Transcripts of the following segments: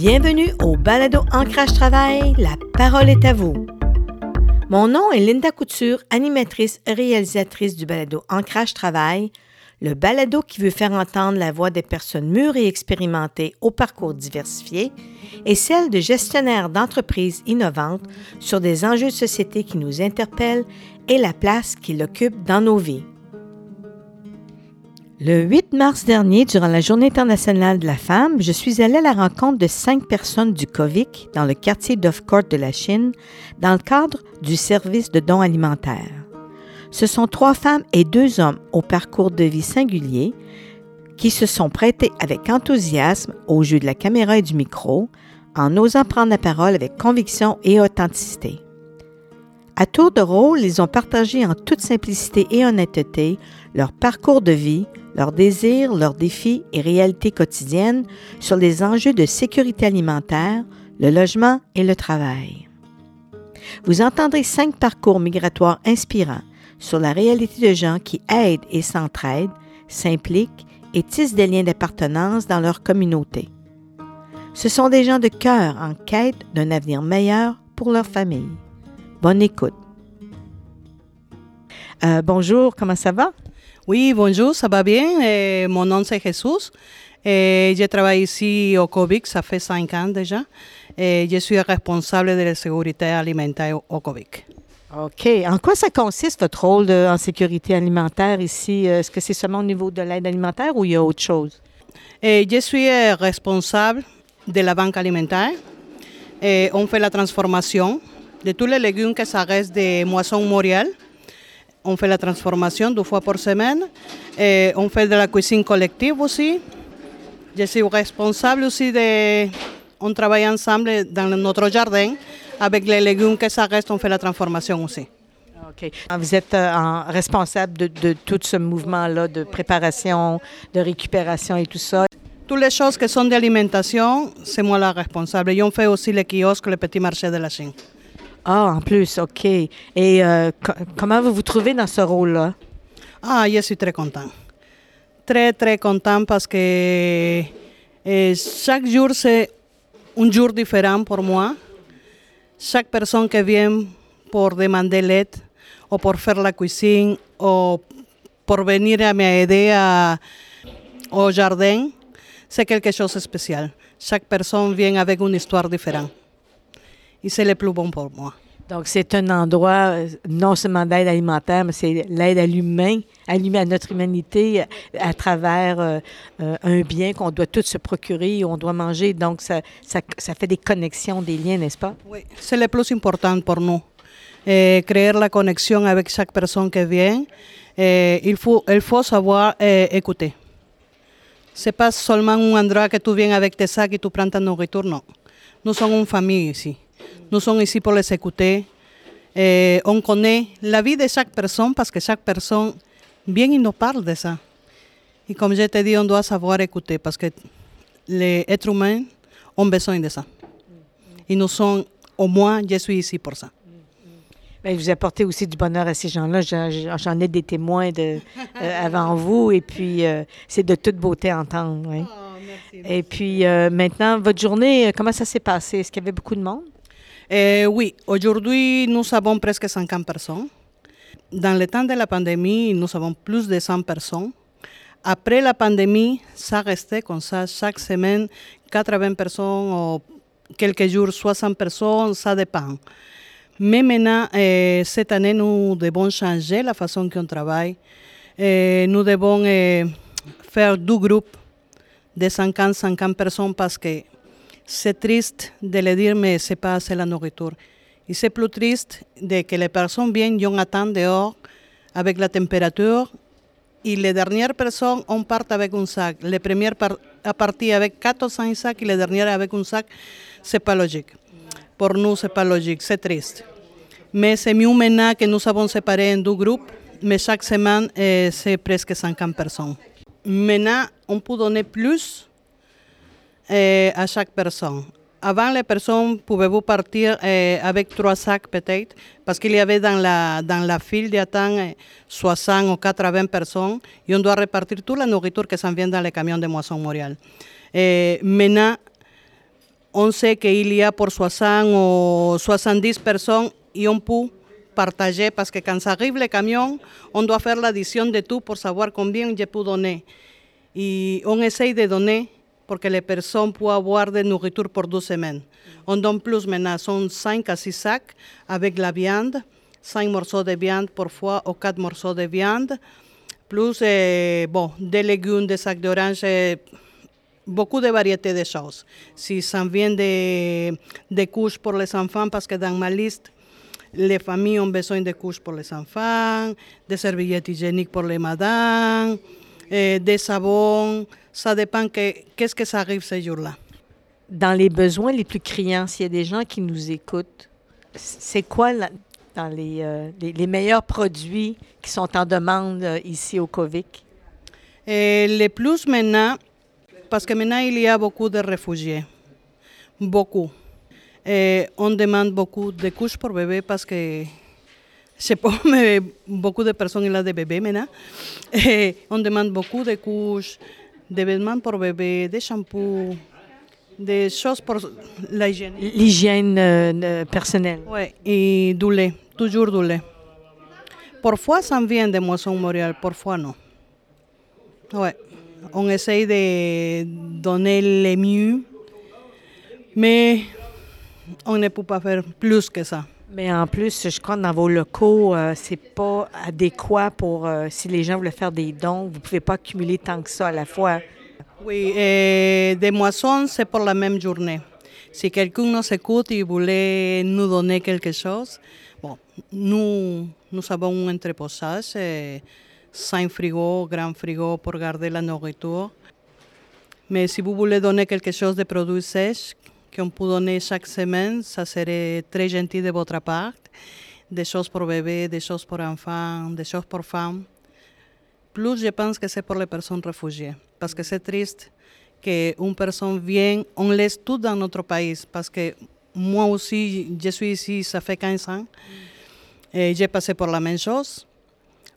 Bienvenue au Balado Ancrage Travail, la parole est à vous. Mon nom est Linda Couture, animatrice et réalisatrice du Balado Ancrage Travail, le balado qui veut faire entendre la voix des personnes mûres et expérimentées au parcours diversifié et celle de gestionnaires d'entreprises innovantes sur des enjeux de société qui nous interpellent et la place qu'ils occupent dans nos vies. Le 8 mars dernier, durant la Journée internationale de la femme, je suis allée à la rencontre de cinq personnes du COVIC dans le quartier d'Offcourt de la Chine dans le cadre du service de dons alimentaires. Ce sont trois femmes et deux hommes au parcours de vie singulier qui se sont prêtés avec enthousiasme au jeu de la caméra et du micro en osant prendre la parole avec conviction et authenticité. À tour de rôle, ils ont partagé en toute simplicité et honnêteté leur parcours de vie, leurs désirs, leurs défis et réalités quotidiennes sur les enjeux de sécurité alimentaire, le logement et le travail. Vous entendrez cinq parcours migratoires inspirants sur la réalité de gens qui aident et s'entraident, s'impliquent et tissent des liens d'appartenance dans leur communauté. Ce sont des gens de cœur en quête d'un avenir meilleur pour leur famille. Bonne écoute. Euh, bonjour, comment ça va? Oui, bonjour, ça va bien? Eh, mon nom c'est Jesús. Eh, je travaille ici au COVIC, ça fait cinq ans déjà. Et je suis responsable de la sécurité alimentaire au COVIC. OK. En quoi ça consiste, votre rôle de- en sécurité alimentaire ici? Est-ce que c'est seulement au niveau de l'aide alimentaire ou il y a autre chose? Je suis responsable de la banque alimentaire. On fait la transformation de tous les légumes que ça reste de moisson Montréal. On fait la transformation deux fois par semaine. Eh, on fait de la cuisine collective aussi. Je suis responsable aussi de... On travaille ensemble dans notre jardin. Avec les légumes que ça reste, on fait la transformation aussi. OK. Vous êtes euh, responsable de, de tout ce mouvement-là de préparation, de récupération et tout ça. Toutes les choses qui sont d'alimentation, c'est moi la responsable. Et on fait aussi les kiosques, le petit marché de la Chine. Ah, en plus, OK. Et euh, co- comment vous vous trouvez dans ce rôle-là? Ah, je suis très content. Très, très content parce que eh, chaque jour, c'est un jour différent pour moi. Chaque personne qui vient pour demander l'aide ou pour faire la cuisine ou pour venir à m'aider à- au jardin, c'est quelque chose de spécial. Chaque personne vient avec une histoire différente. Et c'est le plus bon pour moi. Donc, c'est un endroit euh, non seulement d'aide alimentaire, mais c'est l'aide à l'humain, à, notre humanité à travers euh, euh, un bien qu'on doit tous se procurer, on doit manger. Donc, ça, ça, ça fait des connexions, des liens, n'est-ce pas? Oui, c'est le plus important pour nous. Eh, créer la connexion avec chaque personne qui vient. Eh, il, faut, il faut savoir eh, écouter. Ce n'est pas seulement un endroit que tu viens avec tes sacs et tu prends ta nourriture, non. Nous sommes une famille ici. Nous sommes ici pour les écouter. On connaît la vie de chaque personne parce que chaque personne vient et nous parle de ça. Et comme je te dis, on doit savoir écouter parce que les êtres humains ont besoin de ça. Et nous sommes, au moins, je suis ici pour ça. Bien, vous apportez aussi du bonheur à ces gens-là. J'en ai des témoins de, euh, avant vous, et puis euh, c'est de toute beauté à entendre. oui. Et puis euh, maintenant, votre journée, comment ça s'est passé? Est-ce qu'il y avait beaucoup de monde? Eh, oui, aujourd'hui, nous avons presque 50 personnes. Dans le temps de la pandémie, nous avons plus de 100 personnes. Après la pandémie, ça restait comme ça. Chaque semaine, 80 personnes ou quelques jours, 60 personnes, ça dépend. Mais maintenant, eh, cette année, nous devons changer la façon qu'on travaille. Eh, nous devons eh, faire deux groupes de 50-50 personnes parce que c'est triste de le dire, mais c'est pas assez la nourriture. Et c'est plus triste de que les personnes viennent, on attend dehors avec la température et les dernières personnes, on part avec un sac. Les premières par- à partir avec 4 ou 5 sacs et les dernières avec un sac, c'est pas logique. Pour nous, c'est pas logique, c'est triste. Mais c'est mieux maintenant que nous avons séparé en deux groupes, mais chaque semaine, eh, c'est presque 50 personnes. Maintenant, on peut donner plus eh, à chaque personne. Avant, les personnes pouvaient partir eh, avec trois sacs peut-être, parce qu'il y avait dans la, dans la file d'attente eh, 60 ou 80 personnes, et on doit répartir toute la nourriture qui s'en vient dans les camions de Moisson Montréal. Eh, maintenant, on sait qu'il y a pour 60 ou 70 personnes et on peut partager parce que quand ça arrive le camion, on doit faire l'addition de tout pour savoir combien je peux donner. Et on essaye de donner pour que les personnes puissent avoir de nourriture pour deux semaines. On donne plus maintenant, sont 5 à 6 sacs avec la viande, 5 morceaux de viande pour fois ou 4 morceaux de viande, plus eh, bon, des légumes, des sacs d'orange, eh, beaucoup de variétés de choses. Si ça vient de couches pour les enfants, parce que dans ma liste, les familles ont besoin de couches pour les enfants, des serviettes hygiéniques pour les madames, eh, des savons. Ça dépend que, qu'est-ce que ça arrive ce jour-là. Dans les besoins les plus criants, s'il y a des gens qui nous écoutent, c'est quoi la- dans les, euh, les, les meilleurs produits qui sont en demande euh, ici au Covic? Eh, le plus maintenant, parce que maintenant il y a beaucoup de réfugiés, beaucoup. On demande beaucoup de couches pour bébés parce que je sais pas, mais beaucoup de personnes a des bébés maintenant. Eh, on demande beaucoup de couches, de vêtements pour bébés, des shampoings, des choses pour l'hygiène. L'hygiène euh, euh, personnelle. Oui, et du lait, toujours du lait. Parfois, ça vient de Moisson Montréal, parfois non. Ouais. On essaye de donner le mieux, mais on ne peut pas faire plus que ça. Mais en plus, je crois que dans vos locaux, euh, c'est pas adéquat pour euh, si les gens voulaient faire des dons. Vous pouvez pas accumuler tant que ça à la fois. Oui, et des moissons, c'est pour la même journée. Si quelqu'un nous écoute et voulait nous donner quelque chose, bon, nous, nous avons un entreposage, cinq frigos, grand frigo pour garder la nourriture. Mais si vous voulez donner quelque chose de produits sèches, qu'on peut donner chaque semaine, ça serait très gentil de votre part. Des choses pour bébés, des choses pour enfants, des choses pour femmes. Plus, je pense que c'est pour les personnes réfugiées. Parce que c'est triste qu'une personne vienne, on laisse tout dans notre pays. Parce que moi aussi, je suis ici, ça fait 15 ans. J'ai passé pour la même chose.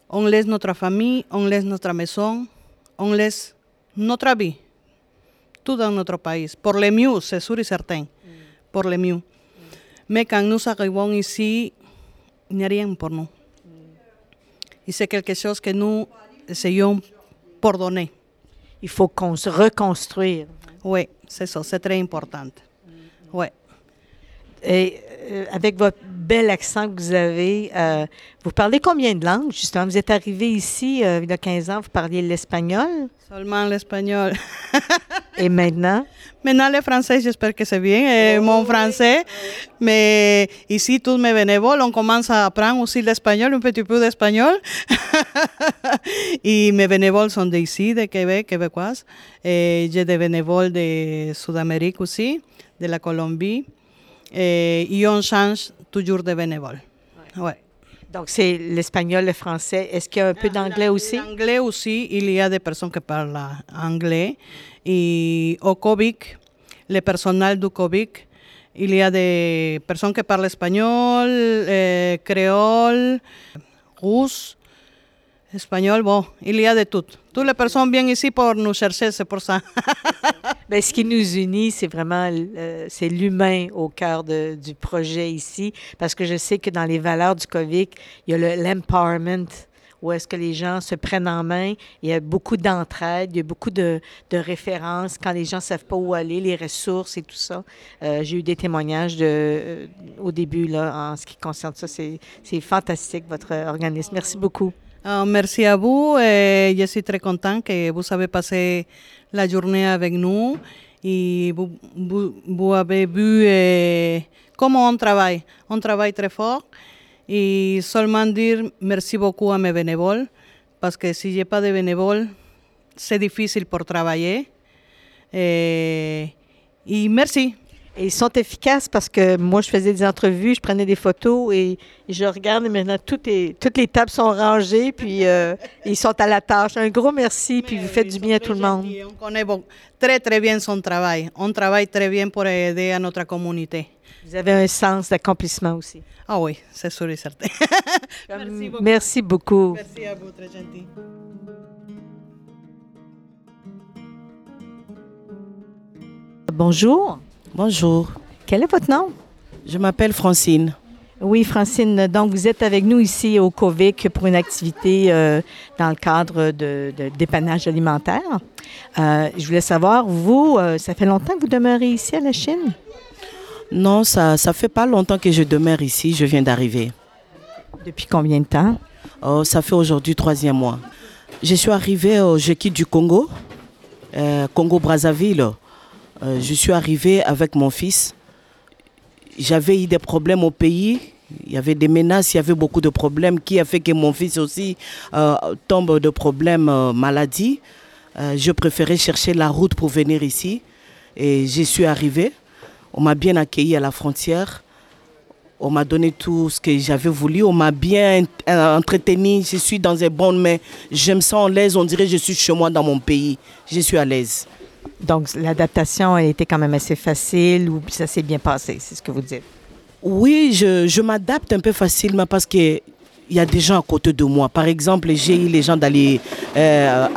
On laisse notre famille, on laisse notre maison, on laisse notre vie. Tout dans notre pays. Pour le mieux, c'est sûr et certain. Pour le mieux. Mais quand nous arrivons ici, il n'y a rien pour nous. Et c'est quelque chose que nous essayons pour donner. Il faut qu'on se reconstruire. Oui, c'est ça, c'est très important. Oui. Et euh, avec votre bel accent que vous avez, euh, vous parlez combien de langues, justement? Vous êtes arrivé ici euh, il y a 15 ans, vous parliez l'espagnol? Seulement l'espagnol. Et maintenant? Maintenant, le français, j'espère que c'est bien, mon français. Mais ici, tous mes bénévoles, on commence à apprendre aussi l'espagnol, un petit peu d'espagnol. et mes bénévoles sont d'ici, de Québec, québécoises. Et j'ai des bénévoles de Sud-Amérique aussi, de la Colombie. Et, et on change toujours de bénévoles. Ouais. Donc, c'est l'espagnol, le français. Est-ce qu'il y a un peu d'anglais aussi? L'anglais aussi, il y a des personnes qui parlent anglais. Et au COVIC, le personnel du COVIC, il y a des personnes qui parlent espagnol, eh, créole, russe, espagnol, bon, il y a de tout. Toutes les personnes viennent ici pour nous chercher, c'est pour ça. Bien, ce qui nous unit, c'est vraiment euh, l'humain au cœur de- du projet ici, parce que je sais que dans les valeurs du COVIC, il y a le- l'empowerment, où est-ce que les gens se prennent en main. Il y a beaucoup d'entraide, il y a beaucoup de, de références quand les gens ne savent pas où aller, les ressources et tout ça. Euh, J'ai eu des témoignages de, euh, au début là, en ce qui concerne ça. C'est fantastique, votre organisme. Merci beaucoup. Ah, merci à vous. et je suis très content que vous avez passé la journée avec nous et vous, vous, vous avez vu eh, comment on travaille. On travaille très fort et seulement dire merci beaucoup à mes bénévoles parce que si j'ai pas de bénévoles, c'est difficile pour travailler. Et, et merci. Et ils sont efficaces parce que moi, je faisais des entrevues, je prenais des photos et je regarde et maintenant tout est, toutes les tables sont rangées, puis euh, ils sont à la tâche. Un gros merci, puis vous faites du bien à tout le monde. On connaît très très bien son travail. On travaille très bien pour aider à notre communauté. Vous avez un sens d'accomplissement aussi. Ah oui, c'est sûr et certain. Merci beaucoup. Merci beaucoup. Merci à vous, très gentil. Bonjour. Bonjour. Quel est votre nom? Je m'appelle Francine. Oui, Francine. Donc, vous êtes avec nous ici au COVIC pour une activité euh, dans le cadre de, de dépannage alimentaire. Euh, je voulais savoir, vous, euh, ça fait longtemps que vous demeurez ici à la Chine? Non, ça ça fait pas longtemps que je demeure ici. Je viens d'arriver. Depuis combien de temps? Oh, ça fait aujourd'hui troisième mois. Je suis arrivée, euh, je quitte du Congo, Congo-Brazzaville. Euh, je suis arrivée avec mon fils. J'avais eu des problèmes au pays. Il y avait des menaces, il y avait beaucoup de problèmes qui a fait que mon fils aussi euh, tombe de problèmes euh, maladie. Euh, je préférais chercher la route pour venir ici. Et j'y suis arrivée. On m'a bien accueilli à la frontière. On m'a donné tout ce que j'avais voulu. On m'a bien entretenu. Je suis dans les bonnes mains. Je me sens à l'aise. On dirait que je suis chez moi dans mon pays. Je suis à l'aise. Donc, l'adaptation a été quand même assez facile ou ça s'est bien passé, c'est ce que vous dites? Oui, je, m'adapte un peu facilement parce que il y a des gens à côté de moi. Par exemple, j'ai eu les gens d'ali- euh,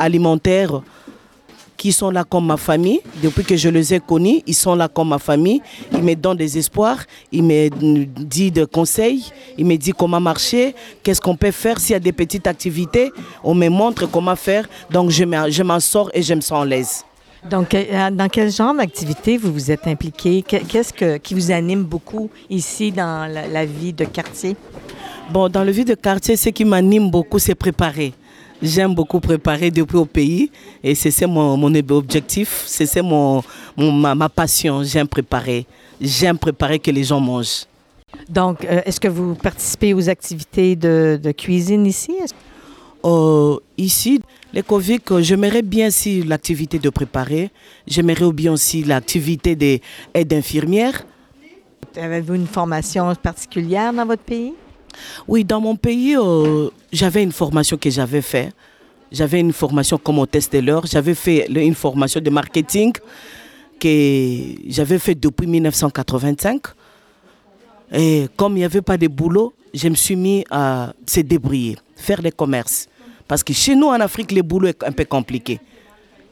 qui sont là comme ma famille. Depuis que je les ai connus, ils sont là comme ma famille. Ils me donnent des espoirs, ils me disent des conseils, ils me disent comment marcher, qu'est-ce qu'on peut faire. S'il y a des petites activités, on me montre comment faire. Donc je m'en sors et je me sens à l'aise. Donc, euh, dans quel genre d'activité vous vous êtes impliqué? Que- Qu'est-ce que, qui vous anime beaucoup ici dans la, la vie de quartier? Bon, dans le vie de quartier, ce qui m'anime beaucoup, c'est préparer. J'aime beaucoup préparer depuis au pays et c'est mon, mon objectif, c'est mon, mon- ma, ma passion. J'aime préparer. J'aime préparer que les gens mangent. Donc, euh, est-ce que vous participez aux activités de, de cuisine ici? Euh, ici, les Covid, euh, j'aimerais bien aussi l'activité de préparer. J'aimerais bien aussi l'activité des aides infirmières. Avez-vous une formation particulière dans votre pays? Oui, dans mon pays, euh, j'avais une formation que j'avais faite. J'avais une formation comme hôtesse de l'heure. J'avais fait une formation de marketing que j'avais fait depuis 1985. Et comme il n'y avait pas de boulot, je me suis mis à se débrouiller, faire les commerces. Parce que chez nous en Afrique, le boulot est un peu compliqué.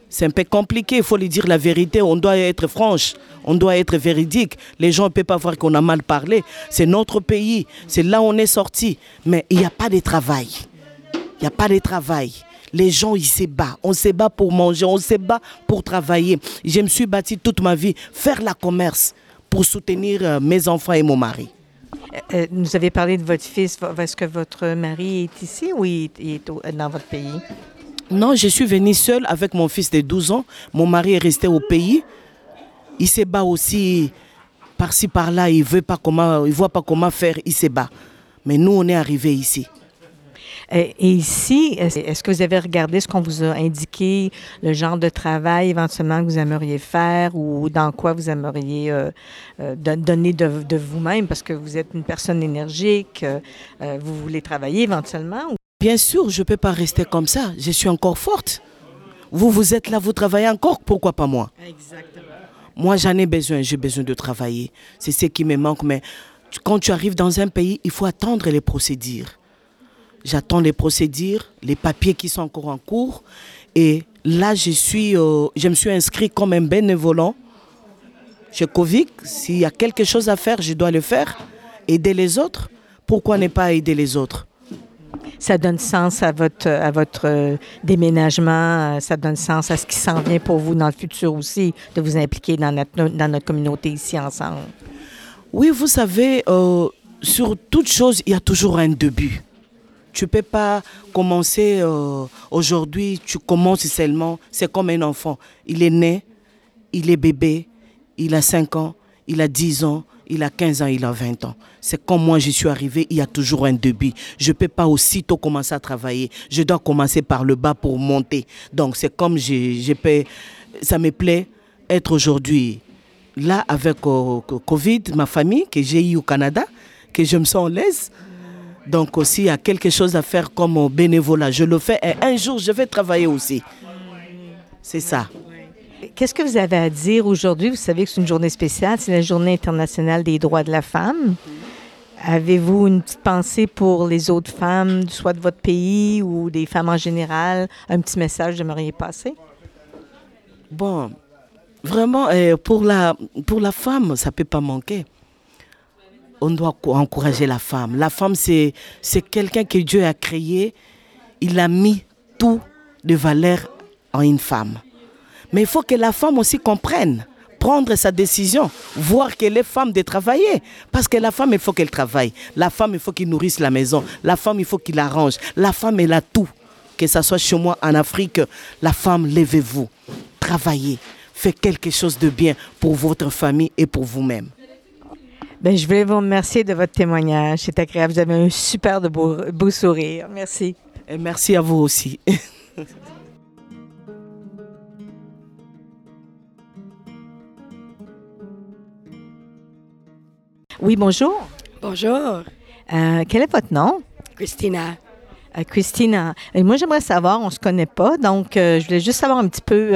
C'est un peu compliqué, il faut lui dire la vérité. On doit être franche, on doit être véridique. Les gens ne peuvent pas voir qu'on a mal parlé. C'est notre pays, c'est là où on est sorti. Mais il n'y a pas de travail. Il n'y a pas de travail. Les gens, ils se battent. On se bat pour manger, on se bat pour travailler. Je me suis bâti toute ma vie, faire la commerce pour soutenir euh, mes enfants et mon mari. Euh, nous avez parlé de votre fils. Est-ce que votre mari est ici ou il est, au- dans votre pays? Non, je suis venue seule avec mon fils de 12 ans. Mon mari est resté au pays. Il se bat aussi par-ci par-là. Il il voit pas comment faire. Il se bat. Mais nous, on est arrivés ici. Euh, Et ici, est-ce que vous avez regardé ce qu'on vous a indiqué, le genre de travail éventuellement que vous aimeriez faire ou dans quoi vous aimeriez euh, euh, don- donner de, de vous-même? Parce que vous êtes une personne énergique, euh, vous voulez travailler éventuellement? ou- Bien sûr, je ne peux pas rester comme ça. Je suis encore forte. Vous, vous êtes là, vous travaillez encore. Pourquoi pas moi? Moi, j'en ai besoin. J'ai besoin de travailler. C'est ce qui me manque. Mais quand tu arrives dans un pays, il faut attendre les procédures. J'attends les procédures, les papiers qui sont encore en cours. Et là, je, suis, euh, je me suis inscrit comme un bénévolant chez Covid. S'il y a quelque chose à faire, je dois le faire. Aider les autres. Pourquoi ne pas aider les autres? Ça donne sens à votre, à votre euh, déménagement, ça donne sens à ce qui s'en vient pour vous dans le futur aussi, de vous impliquer dans notre, dans notre communauté ici ensemble. Oui, vous savez, euh, sur toute chose, il y a toujours un début. Tu peux pas commencer euh, aujourd'hui, tu commences seulement, c'est comme un enfant. Il est né, il est bébé, il a 5 ans, il a 10 ans, il a 15 ans, il a 20 ans. C'est comme moi, je suis arrivé, il y a toujours un début. Je ne peux pas aussitôt commencer à travailler. Je dois commencer par le bas pour monter. Donc c'est comme je, je peux, ça me plaît être aujourd'hui là avec euh, Covid, ma famille que j'ai eu au Canada, que je me sens à l'aise. Donc aussi, il y a quelque chose à faire comme bénévolat. Je le fais et un jour, je vais travailler aussi. C'est ça. Qu'est-ce que vous avez à dire aujourd'hui? Vous savez que c'est une journée spéciale, c'est la journée internationale des droits de la femme. Avez-vous une petite pensée pour les autres femmes, soit de votre pays ou des femmes en général? Un petit message j'aimerais passer? Bon, Vraiment, euh, pour, la, pour la femme, ça ne peut pas manquer. On doit encourager la femme. La femme, c'est quelqu'un que Dieu a créé. Il a mis tout de valeur en une femme. Mais il faut que la femme aussi comprenne, prendre sa décision, voir qu'elle est femme de travailler. Parce que la femme, il faut qu'elle travaille. La femme, il faut qu'il nourrisse la maison. La femme, il faut qu'il arrange. La femme, elle a tout. Que ce soit chez moi en Afrique, la femme, levez-vous, travaillez, faites quelque chose de bien pour votre famille et pour vous-même. Ben, je voulais vous remercier de votre témoignage. C'est agréable. Vous avez un super de beau, beau sourire. Merci. Et merci à vous aussi. Oui, bonjour. Bonjour. Euh, quel est votre nom? Christina. Euh, Christina. Et moi, j'aimerais savoir, on ne se connaît pas, donc euh, je voulais juste savoir un petit peu,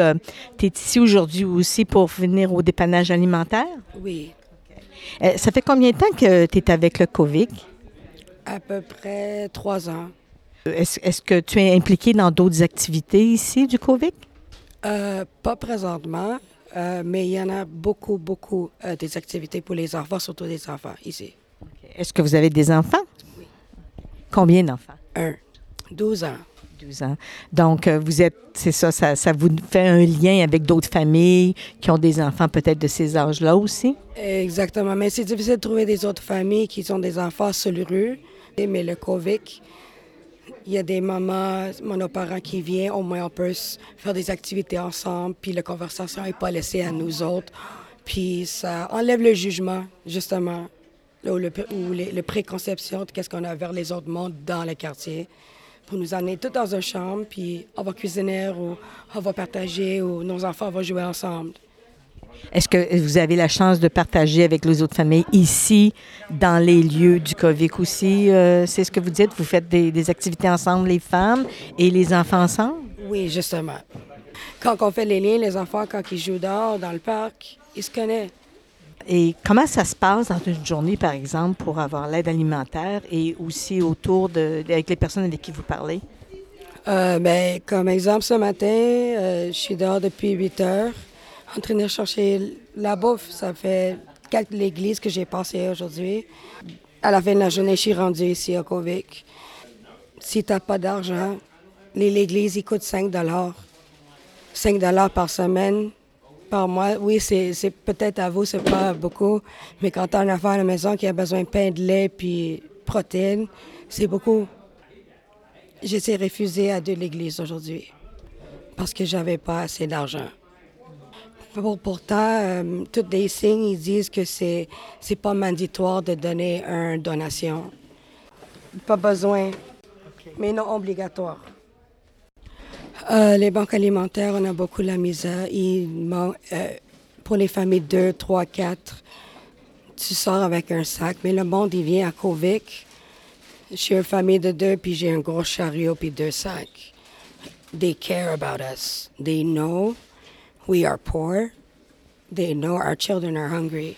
tu es ici aujourd'hui aussi pour venir au dépannage alimentaire? Oui. Ça fait combien de temps que tu es avec le COVID? À peu près trois ans. Est-ce que tu es impliqué dans d'autres activités ici du COVID? pas présentement. Euh, mais il y en a beaucoup, beaucoup euh, des activités pour les enfants, surtout des enfants ici. Est-ce que vous avez des enfants? Oui. Combien d'enfants? Un. 12 ans. 12 ans. Donc, euh, vous êtes, c'est ça, ça, vous fait un lien avec d'autres familles qui ont des enfants peut-être de ces âges-là aussi? Exactement. Mais c'est difficile de trouver des autres familles qui ont des enfants sur rue. Mais le COVID, il y a des mamans, monoparents qui viennent, au moins on peut faire des activités ensemble, puis la conversation n'est pas laissée à nous autres. Puis ça enlève le jugement, justement, ou le, ou les, préconceptions de qu'est-ce qu'on a vers les autres mondes dans le quartier. Pour nous amener tous dans une chambre, puis on va cuisiner, ou on va partager, ou nos enfants vont jouer ensemble. Est-ce que vous avez la chance de partager avec les autres familles ici, dans les lieux du COVID aussi? Euh, c'est ce que vous dites? Vous faites des, activités ensemble, les femmes et les enfants ensemble? Oui, justement. Quand on fait les liens, les enfants, quand ils jouent dehors, dans le parc, ils se connaissent. Et comment ça se passe dans une journée, par exemple, pour avoir l'aide alimentaire et aussi autour de, avec les personnes avec qui vous parlez? Euh, ben, comme exemple, ce matin, euh, je suis dehors depuis 8 heures en train de chercher la bouffe. Ça fait quelques l'église que j'ai passé aujourd'hui. À la fin de la journée, je suis rendue ici à Kovic. Si tu n'as pas d'argent, l'église, il coûte 5 5 par semaine, par mois. Oui, c'est peut-être à vous, c'est pas beaucoup, mais quand tu as un enfant à la maison qui a besoin de pain, de lait puis protéines, c'est beaucoup. J'ai refusé à de l'église aujourd'hui parce que j'avais pas assez d'argent. Pourtant, euh, tous les signes ils disent que c'est n'est pas mandatoire de donner une donation. Pas besoin, mais non obligatoire. Euh, les banques alimentaires, on a beaucoup la misère. Euh, pour les familles 2, 3, 4, tu sors avec un sac, mais le monde, il vient à Kovic. Je suis une famille de deux, puis j'ai un gros chariot, puis deux sacs. They care about us. They know we are poor. They know our children are hungry.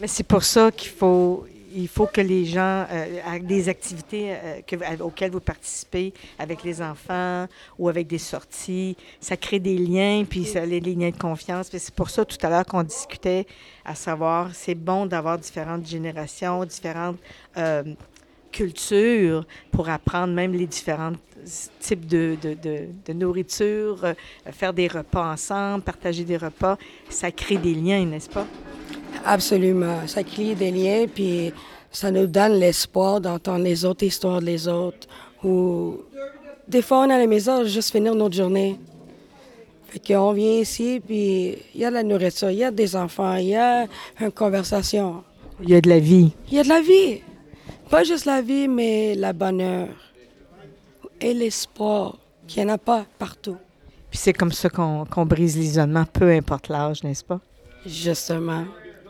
Mais c'est pour ça qu'il faut, il faut que les gens, euh, des activités euh, que, auxquelles vous participez avec les enfants ou avec des sorties, ça crée des liens, puis ça les liens de confiance. C'est pour ça tout à l'heure qu'on discutait, à savoir, c'est bon d'avoir différentes générations, différentes euh, cultures pour apprendre même les différents types de, nourriture, euh, faire des repas ensemble, partager des repas. Ça crée des liens, n'est-ce pas? Absolument. Ça crée des liens, puis ça nous donne l'espoir d'entendre les autres histoires des autres. Ou des fois, on a la maison juste finir notre journée. Fait qu'on vient ici, puis il y a de la nourriture, il y a des enfants, il y a une conversation. Il y a de la vie. Il y a de la vie. Pas juste la vie, mais la bonheur et l'espoir qu'il n'y en a pas partout. Puis c'est comme ça qu'on brise l'isolement, peu importe l'âge, n'est-ce pas? Justement.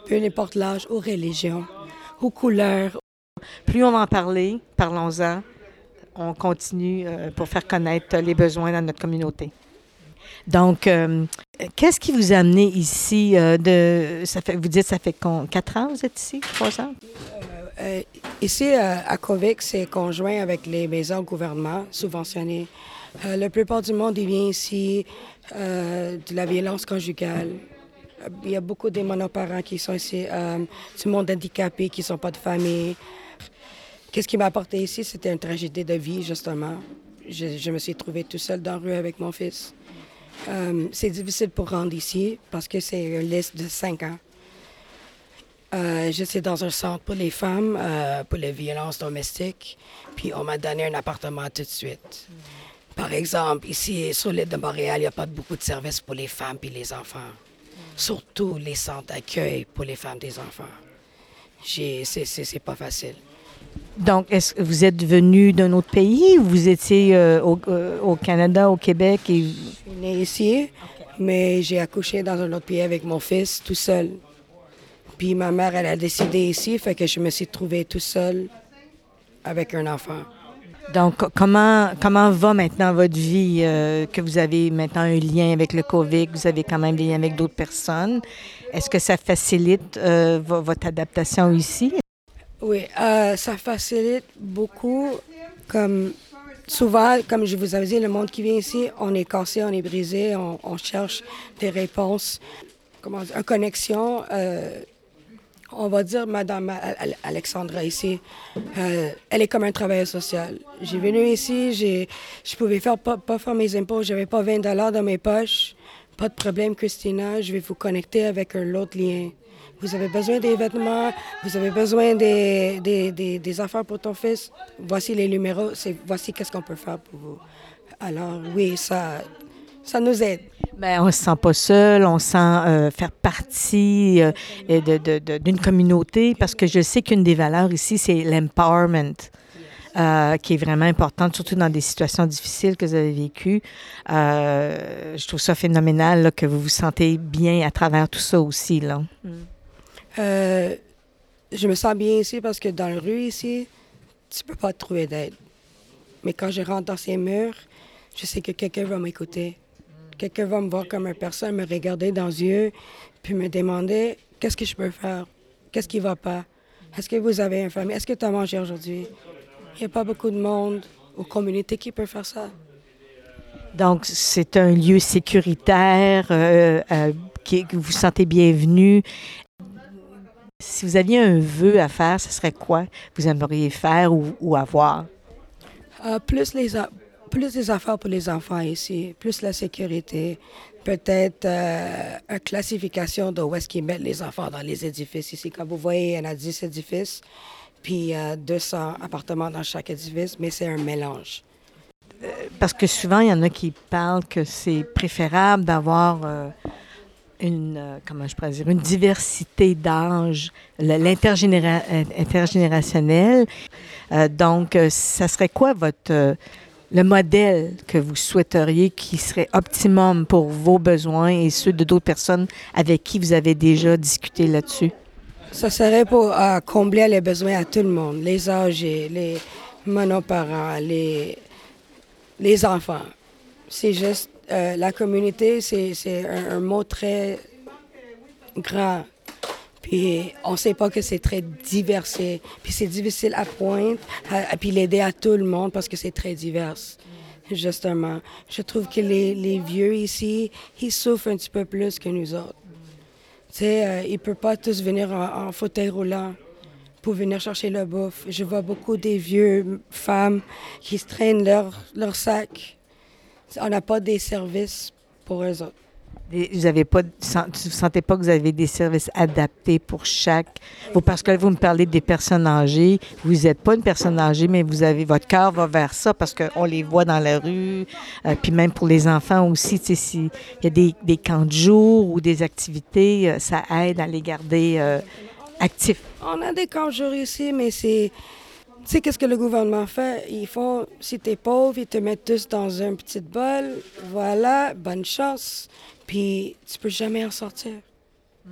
Peu importe l'âge ou religion ou couleur. Plus on va en parler, parlons-en. On continue euh, pour faire connaître les besoins dans notre communauté. Donc, euh, qu'est-ce qui vous a amené ici? Euh, de, ça fait, vous dites, ça fait quatre ans vous êtes ici? Trois ans? Euh, ici, à Covic, c'est conjoint avec les maisons de gouvernement subventionnées. la plupart du monde, vient ici de la violence conjugale, Il y a beaucoup de monoparents qui sont ici, euh, du monde handicapé, qui ne sont pas de famille. Qu'est-ce qui m'a apporté ici? C'était une tragédie de vie, justement. Je, je me suis trouvée tout seul dans la rue avec mon fils. Euh, c'est difficile pour rendre ici parce que c'est une liste de cinq ans. Euh, J'étais dans un centre pour les femmes, euh, pour les violences domestiques, puis on m'a donné un appartement tout de suite. Par exemple, ici, sur l'île de Montréal, il n'y a pas beaucoup de services pour les femmes et les enfants. Surtout les centres d'accueil pour les femmes et les enfants. C'est pas facile. Donc, est-ce que vous êtes venu d'un autre pays ou vous étiez euh, au, euh, au, Canada, au Québec? Et... Je suis née ici, mais j'ai accouché dans un autre pays avec mon fils tout seul. Puis ma mère, elle a décidé ici, fait que je me suis trouvée tout seul avec un enfant. Donc, comment, comment va maintenant votre vie, euh, que vous avez maintenant un lien avec le COVID, vous avez quand même des liens avec d'autres personnes? Est-ce que ça facilite euh, votre adaptation ici? Oui, euh, ça facilite beaucoup. Comme souvent, comme je vous avais dit, le monde qui vient ici, on est cassé, on est brisé, on, on cherche des réponses, comment dire, une connexion. On va dire, Madame Alexandra ici, euh, elle est comme un travailleur social. J'ai venu ici, j'ai, je pouvais faire, pas, pas faire mes impôts, j'avais pas 20 dollars dans mes poches. Pas de problème, Christina, je vais vous connecter avec un autre lien. Vous avez besoin des vêtements, vous avez besoin des, des, des, affaires pour ton fils. Voici les numéros, voici qu'est-ce qu'on peut faire pour vous. Alors oui, ça, ça nous aide. Bien, on ne se sent pas seul, on sent euh, faire partie euh, d'une de, de, d'une communauté parce que je sais qu'une des valeurs ici, c'est l'empowerment. Euh, qui est vraiment importante, surtout dans des situations difficiles que vous avez vécues. Euh, je trouve ça phénoménal là, que vous vous sentez bien à travers tout ça aussi. Là. Mm. Je me sens bien ici parce que dans la rue ici, tu peux pas trouver d'aide. Mais quand je rentre dans ces murs, je sais que quelqu'un va m'écouter. Quelqu'un va me voir comme une personne, me regarder dans les yeux, puis me demander qu'est-ce que je peux faire, qu'est-ce qui va pas? Est-ce que vous avez une famille? Est-ce que tu as mangé aujourd'hui? Il n'y a pas beaucoup de monde aux communautés qui peut faire ça. Donc, c'est un lieu sécuritaire euh, euh, qui, que vous sentez bienvenu. Si vous aviez un vœu à faire, ce serait quoi vous aimeriez faire ou, ou avoir? Euh, plus, les, plus des affaires pour les enfants ici, plus la sécurité, peut-être euh, une classification de où est-ce qu'ils mettent les enfants dans les édifices ici. Comme vous voyez, il y en a 10 édifices, puis euh, 200 appartements dans chaque édifice, mais c'est un mélange. Euh, parce que souvent, il y en a qui parlent que c'est préférable d'avoir euh, une, comment une diversité d'âge, l'intergénérationnel. Donc, ça serait quoi votre le modèle que vous souhaiteriez qui serait optimum pour vos besoins et ceux de d'autres personnes avec qui vous avez déjà discuté là-dessus? Ça serait pour euh, combler les besoins à tout le monde, les âgés, les monoparents, les, les enfants. C'est juste, euh, la communauté, c'est un, un mot très grand. Puis on sait pas que c'est très diversifié. Puis c'est difficile à pointe, à, puis l'aider à tout le monde parce que c'est très divers. Justement, je trouve que les, les, vieux ici, ils souffrent un petit peu plus que nous autres. Tu sais, euh, ils peuvent pas tous venir en, en, fauteuil roulant pour venir chercher le bouffe. Je vois beaucoup des vieux femmes qui se traînent leur, leur sac. On n'a pas des services pour eux autres. Vous avez pas, sentez pas que vous avez des services adaptés pour chaque. Parce que vous me parlez des personnes âgées. Vous n'êtes pas une personne âgée, mais vous avez votre cœur va vers ça parce qu'on les voit dans la rue. Euh, puis même pour les enfants aussi, tu sais, s'il y a des, des, camps de jour ou des activités, euh, ça aide à les garder euh, actifs. On a des camps de jour ici, mais c'est. Tu sais, qu'est-ce que le gouvernement fait? Ils font, si tu es pauvre, ils te mettent tous dans un petit bol. Voilà, bonne chance. Puis tu peux jamais en sortir. Mm.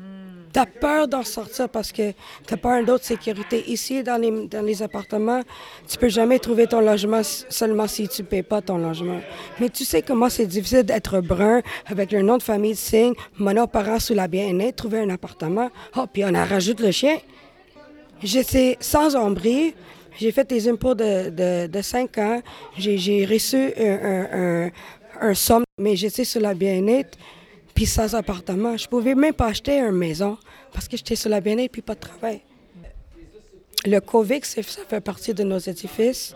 Tu as peur d'en sortir parce que tu n'as pas d'autre sécurité. Ici, dans les, dans les appartements, tu peux jamais trouver ton logement seulement si tu ne payes pas ton logement. Mais tu sais comment c'est difficile d'être brun avec le nom de famille de signe, monoparent sous la bien-être, trouver un appartement. Oh, puis on en rajoute le chien. J'étais sans ombris. J'ai fait des impôts de, de, de 5 ans. J'ai reçu un, un, somme, mais j'étais sur la bien-être. Puis puis sans appartement. Je pouvais même pas acheter une maison parce que j'étais sur la bien-être puis pas de travail. Le COVID, ça fait partie de nos édifices.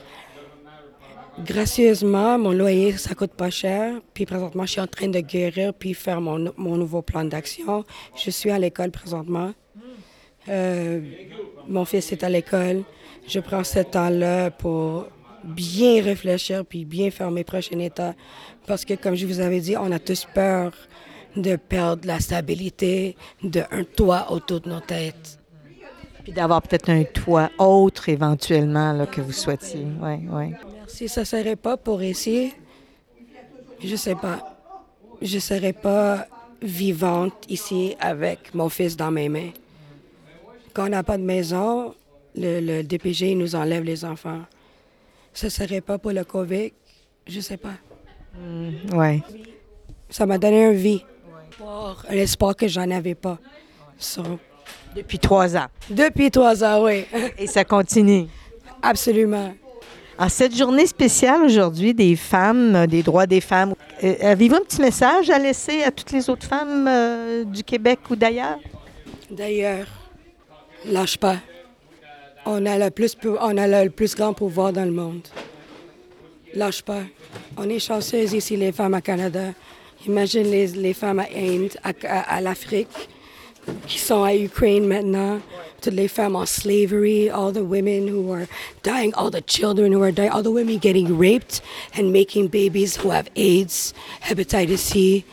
Gracieusement, mon loyer, ça coûte pas cher. Puis présentement, je suis en train de guérir puis faire mon, mon nouveau plan d'action. Je suis à l'école présentement. Euh, mon fils est à l'école. Je prends ce temps-là pour bien réfléchir puis bien faire mes prochains états. Parce que, comme je vous avais dit, on a tous peur de perdre la stabilité d'un toit autour de nos têtes. Puis d'avoir peut-être un toit autre éventuellement là, que vous souhaitiez. Ouais, ouais. Si ça ne serait pas pour ici, je sais pas. Je serais pas vivante ici avec mon fils dans mes mains. Quand on n'a pas de maison, le, le, DPG nous enlève les enfants. Ce serait pas pour le COVID, je sais pas. Mm, ouais. Ça m'a donné une vie, pour un espoir que j'en avais pas. So, Depuis trois ans. depuis trois ans, oui. Et ça continue. Absolument. En cette journée spéciale aujourd'hui des femmes, euh, des droits des femmes, euh, avez-vous un petit message à laisser à toutes les autres femmes euh, du Québec ou d'ailleurs? D'ailleurs, lâche pas. On a, le plus, on a le plus grand pouvoir dans le monde. Lâche pas. On est chanceuses ici, les femmes à Canada. Imagine les, les femmes à Inde, à, à- à l'Afrique, qui sont à Ukraine maintenant. Toutes les femmes en slavery, all the women who are dying, all the children who are dying, all the women getting raped and making babies who have AIDS, hepatitis C,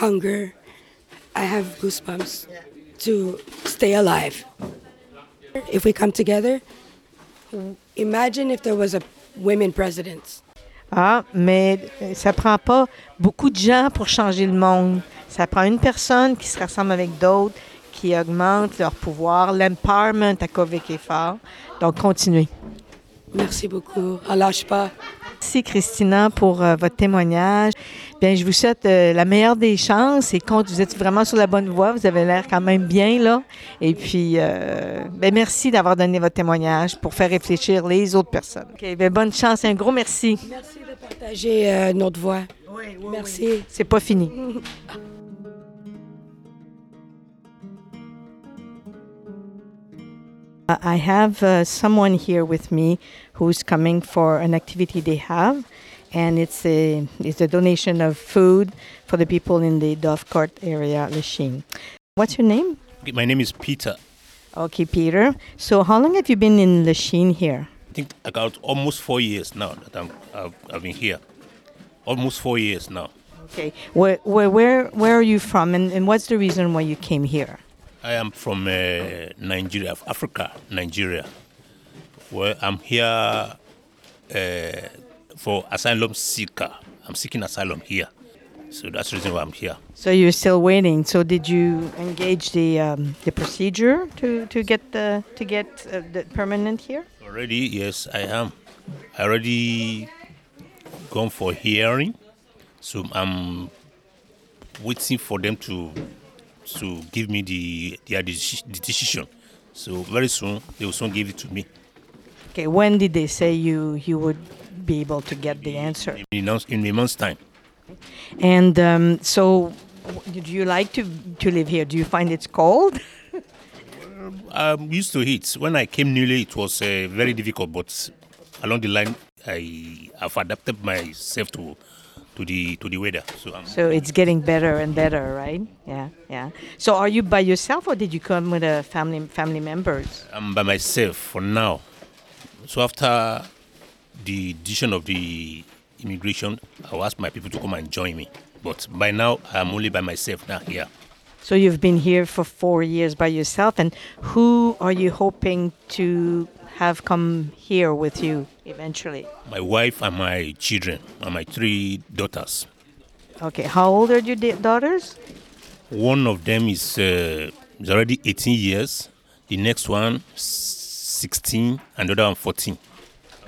hunger. I have goosebumps to stay alive. If we come together, imagine if there was a women president. Ah, mais ça prend pas beaucoup de gens pour changer le monde. Ça prend une personne qui se rassemble avec d'autres, qui augmente leur pouvoir. L'empowerment à Kovic est fort. Donc, continuez. Merci beaucoup. On lâche pas. Merci, Christina, pour euh, votre témoignage. Bien, je vous souhaite euh, la meilleure des chances et compte, vous êtes vraiment sur la bonne voie. Vous avez l'air quand même bien, là. Et puis, euh, ben, merci d'avoir donné votre témoignage pour faire réfléchir les autres personnes. OK, ben, bonne chance. Un gros merci. Merci de partager euh, notre voix. Merci. C'est pas fini. I have uh, someone here with me who's coming for an activity they have, and it's a it's a donation of food for the people in the Dove Court area, Lachine. What's your name? My name is Peter. Okay, Peter. So, how long have you been in Lachine here? I think about almost four years now that I'm, I've, I've been here. Almost four years now. Okay, where where where, where are you from, and, and what's the reason why you came here? I am from uh, Nigeria, Africa, Nigeria. Well, I'm here uh, for asylum seeker. I'm seeking asylum here. So that's the reason why I'm here. So you're still waiting. So did you engage the um, the procedure to, to get the to get uh, the permanent here? Already, yes, I am. I already gone for hearing. So I'm waiting for them to to give me the their deci- the decision. So very soon they will soon give it to me. Okay. When did they say you you would be able to get the answer? In a, in a month's time. And um, so, did you like to to live here? Do you find it's cold? I'm used to it. When I came newly, it was uh, very difficult, but along the line, I have adapted myself to to the to the weather. So I'm, So it's getting better and better, right? Yeah, yeah. So are you by yourself, or did you come with a family family members? I'm by myself for now. So after the decision of the immigration, I'll ask my people to come and join me. But by now, I'm only by myself now here. So you've been here for four years by yourself, and who are you hoping to have come here with you eventually? My wife and my children and my three daughters. Okay, how old are your daughters? One of them is, uh, is already 18 years. The next one, 16, and the other one, 14.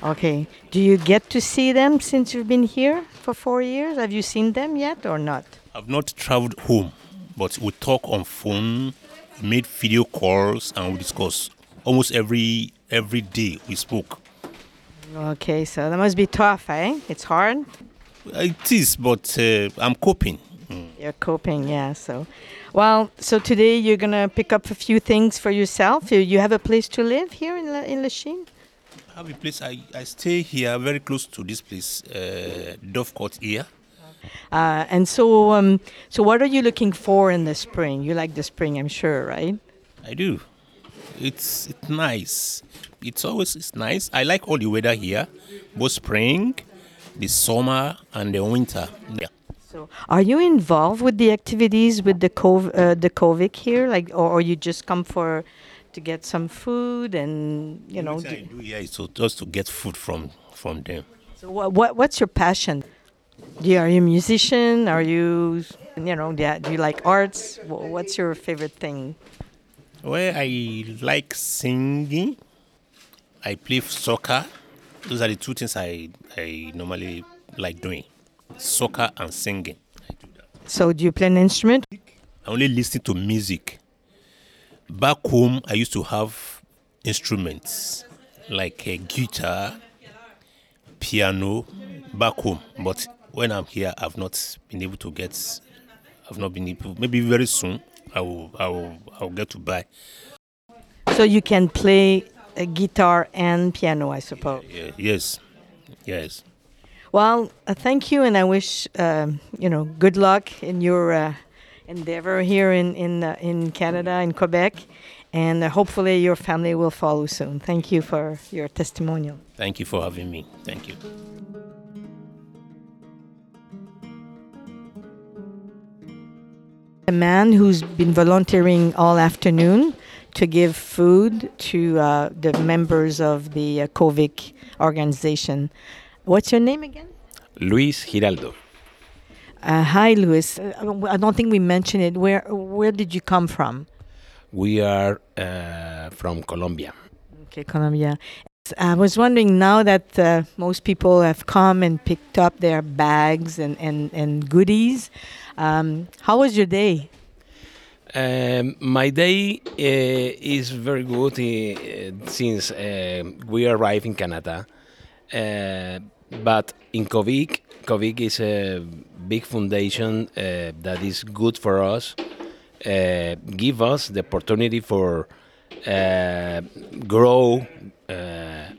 Okay, do you get to see them since you've been here for four years? Have you seen them yet or not? I've not traveled home, but we talk on phone, we made video calls, and we discuss. Almost every every day we spoke. Okay, so that must be tough, eh? It's hard. It is, but uh, I'm coping. Mm. You're coping, yeah. So, well, so today you're gonna pick up a few things for yourself. You, you have a place to live here in La, in Lachine. I have a place. I, I stay here, very close to this place, uh, Dove Court here. Uh, and so, um, so what are you looking for in the spring? You like the spring, I'm sure, right? I do. It's it's nice. It's always it's nice. I like all the weather here, both spring, the summer, and the winter. Yeah. So, are you involved with the activities with the cov- uh, the COVID here, like, or, or you just come for to get some food and you know? Do- I do here is to, just to get food from from them. so, what, what what's your passion? Do you, are you a musician? Are you you know? Yeah, do you like arts? What's your favorite thing? Well, I like singing. I play soccer. Those are the two things I I normally like doing: soccer and singing. Do. So, do you play an instrument? I only listen to music. Back home, I used to have instruments like a guitar, piano. Back home, but when I'm here, I've not been able to get. I've not been able. Maybe very soon, I will. I will. I will get to buy. So you can play a guitar and piano, I suppose. Yeah, yes, yes. Well, uh, thank you, and I wish um, you know good luck in your uh, endeavor here in in uh, in Canada, in Quebec, and uh, hopefully your family will follow soon. Thank you for your testimonial. Thank you for having me. Thank you. A man who's been volunteering all afternoon to give food to uh, the members of the uh, COVIC organization. What's your name again? Luis Giraldo. Uh, hi, Luis. Uh, I don't think we mentioned it. Where where did you come from? We are uh, from Colombia. Okay, Colombia. I was wondering now that uh, most people have come and picked up their bags and, and, and goodies. Um, how was your day? Um, my day uh, is very good uh, since uh, we arrived in Canada. Uh, but in Covic, Covic is a big foundation uh, that is good for us. Uh, give us the opportunity for grow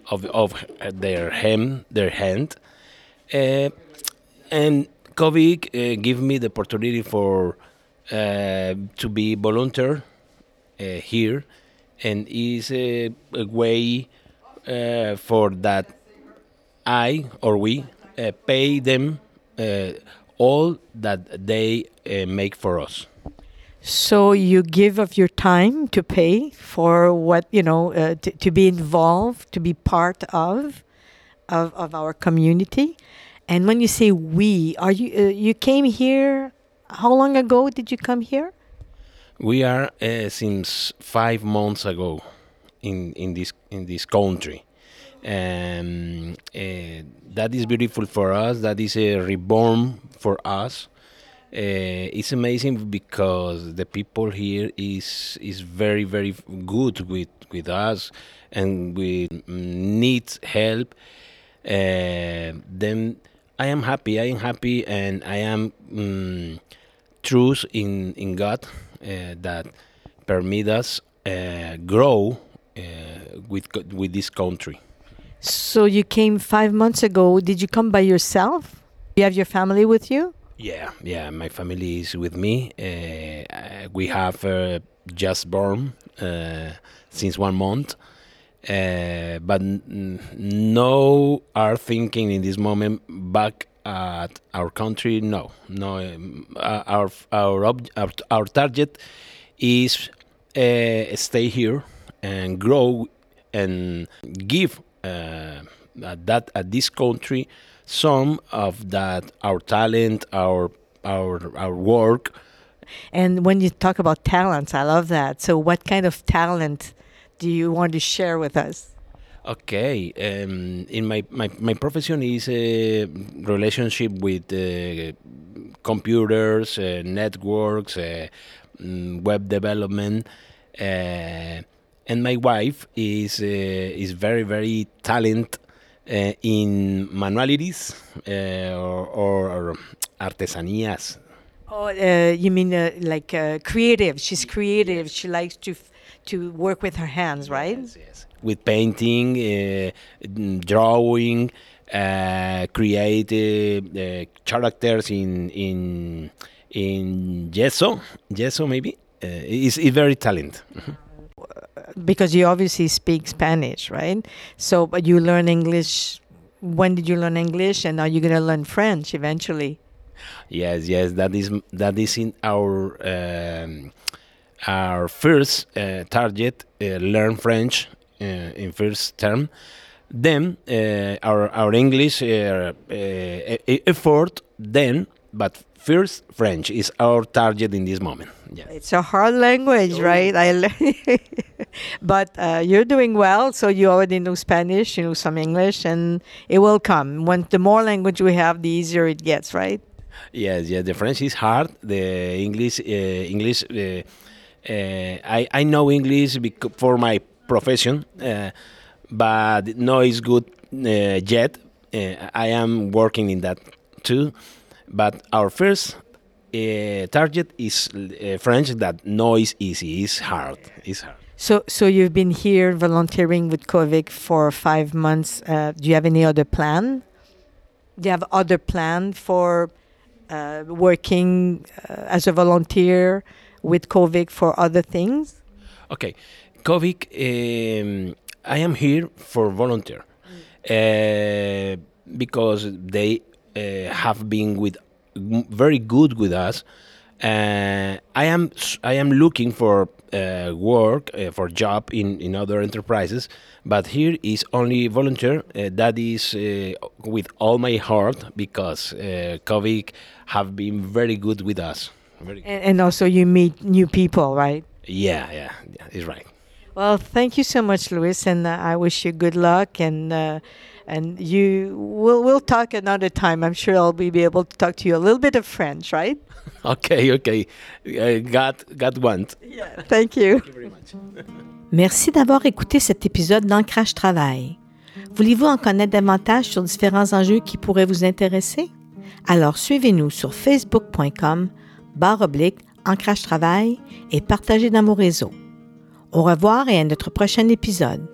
of, of their hem, their hand, and COVID uh, give me the opportunity for uh, to be volunteer uh, here, and is a, a way uh, for that I or we uh, pay them uh, all that they make for us. So you give of your time to pay for what you know uh, to, to be involved, to be part of, of of our community. And when you say we, are you uh, you came here? How long ago did you come here? We are uh, since five months ago in in this in this country. Um, uh, that is beautiful for us. That is a reborn for us. Uh, it's amazing because the people here is is very very good with with us and we need help. Uh, then I am happy. I am happy, and I am um, trust in in God uh, that permit us uh, grow uh, with with this country. So you came five months ago. Did you come by yourself? You have your family with you? Yeah, yeah. My family is with me. Uh, we have uh, just born uh, since one month, uh, but no are thinking in this moment back at our country. No, no. um, our our our, our target is uh, stay here and grow and give uh, at that at this country some of that our talent, our our our work. And when you talk about talents, I love that. So, what kind of talent do you want to share with us? Okay, um, in my, my my profession is a relationship with uh, computers, uh, networks, uh, mm, web development, uh, and my wife is uh, is very very talented uh, in manualities uh, or, or artesanías. Oh, uh, you mean uh, like uh, creative? She's creative. She likes to to work with her hands, right? Yes, yes. With painting, uh, drawing, uh, create uh, characters in in in gesso, gesso maybe. Uh, is is very talent. Mhm. Because you obviously speak Spanish, right? So, but you learn English. When did you learn English, and are you going to learn French eventually? Yes, yes, that is that is in our um, our first uh, target. Uh, learn French uh, in first term. Then uh, our our English uh, uh, e- effort. Then, but first French is our target in this moment. Yeah. It's a hard language, right? I learn, but uh, you're doing well. So you already know Spanish, you know some English, and it will come. When the more language we have, the easier it gets, right? Yes, yes. The French is hard. The English, uh, English. Uh, I I know English for my profession, uh, but no is good uh, yet. Uh, I am working in that too. But our first uh, target is uh, French. That no is easy. It's hard. It's hard. So, so you've been here volunteering with COVID for five months. Uh, do you have any other plan? Do you have other plan for uh, working uh, as a volunteer with COVID for other things? Okay, COVID. Um, I am here for volunteer uh, because they uh, have been with very good with us. Uh, I am I am looking for uh, work uh, for job in, in other enterprises, but here is only volunteer. Uh, that is uh, with all my heart because uh, COVID have been very good with us. Very And, and also, you meet new people, right? yeah, yeah, yeah, it's right. Well, thank you so much, Luis, and uh, I wish you good luck. And uh, and you, we'll we'll talk another time. I'm sure I'll be, be able to talk to you a little bit of French, right? Okay, okay. Uh, God, God want. Thank you. Thank you very much. Merci d'avoir écouté cet épisode d'Ancrage Travail. Voulez-vous en connaître davantage sur différents enjeux qui pourraient vous intéresser? Alors suivez-nous sur facebook.com barre oblique Ancrage Travail et partagez dans vos réseaux. Au revoir et à notre prochain épisode.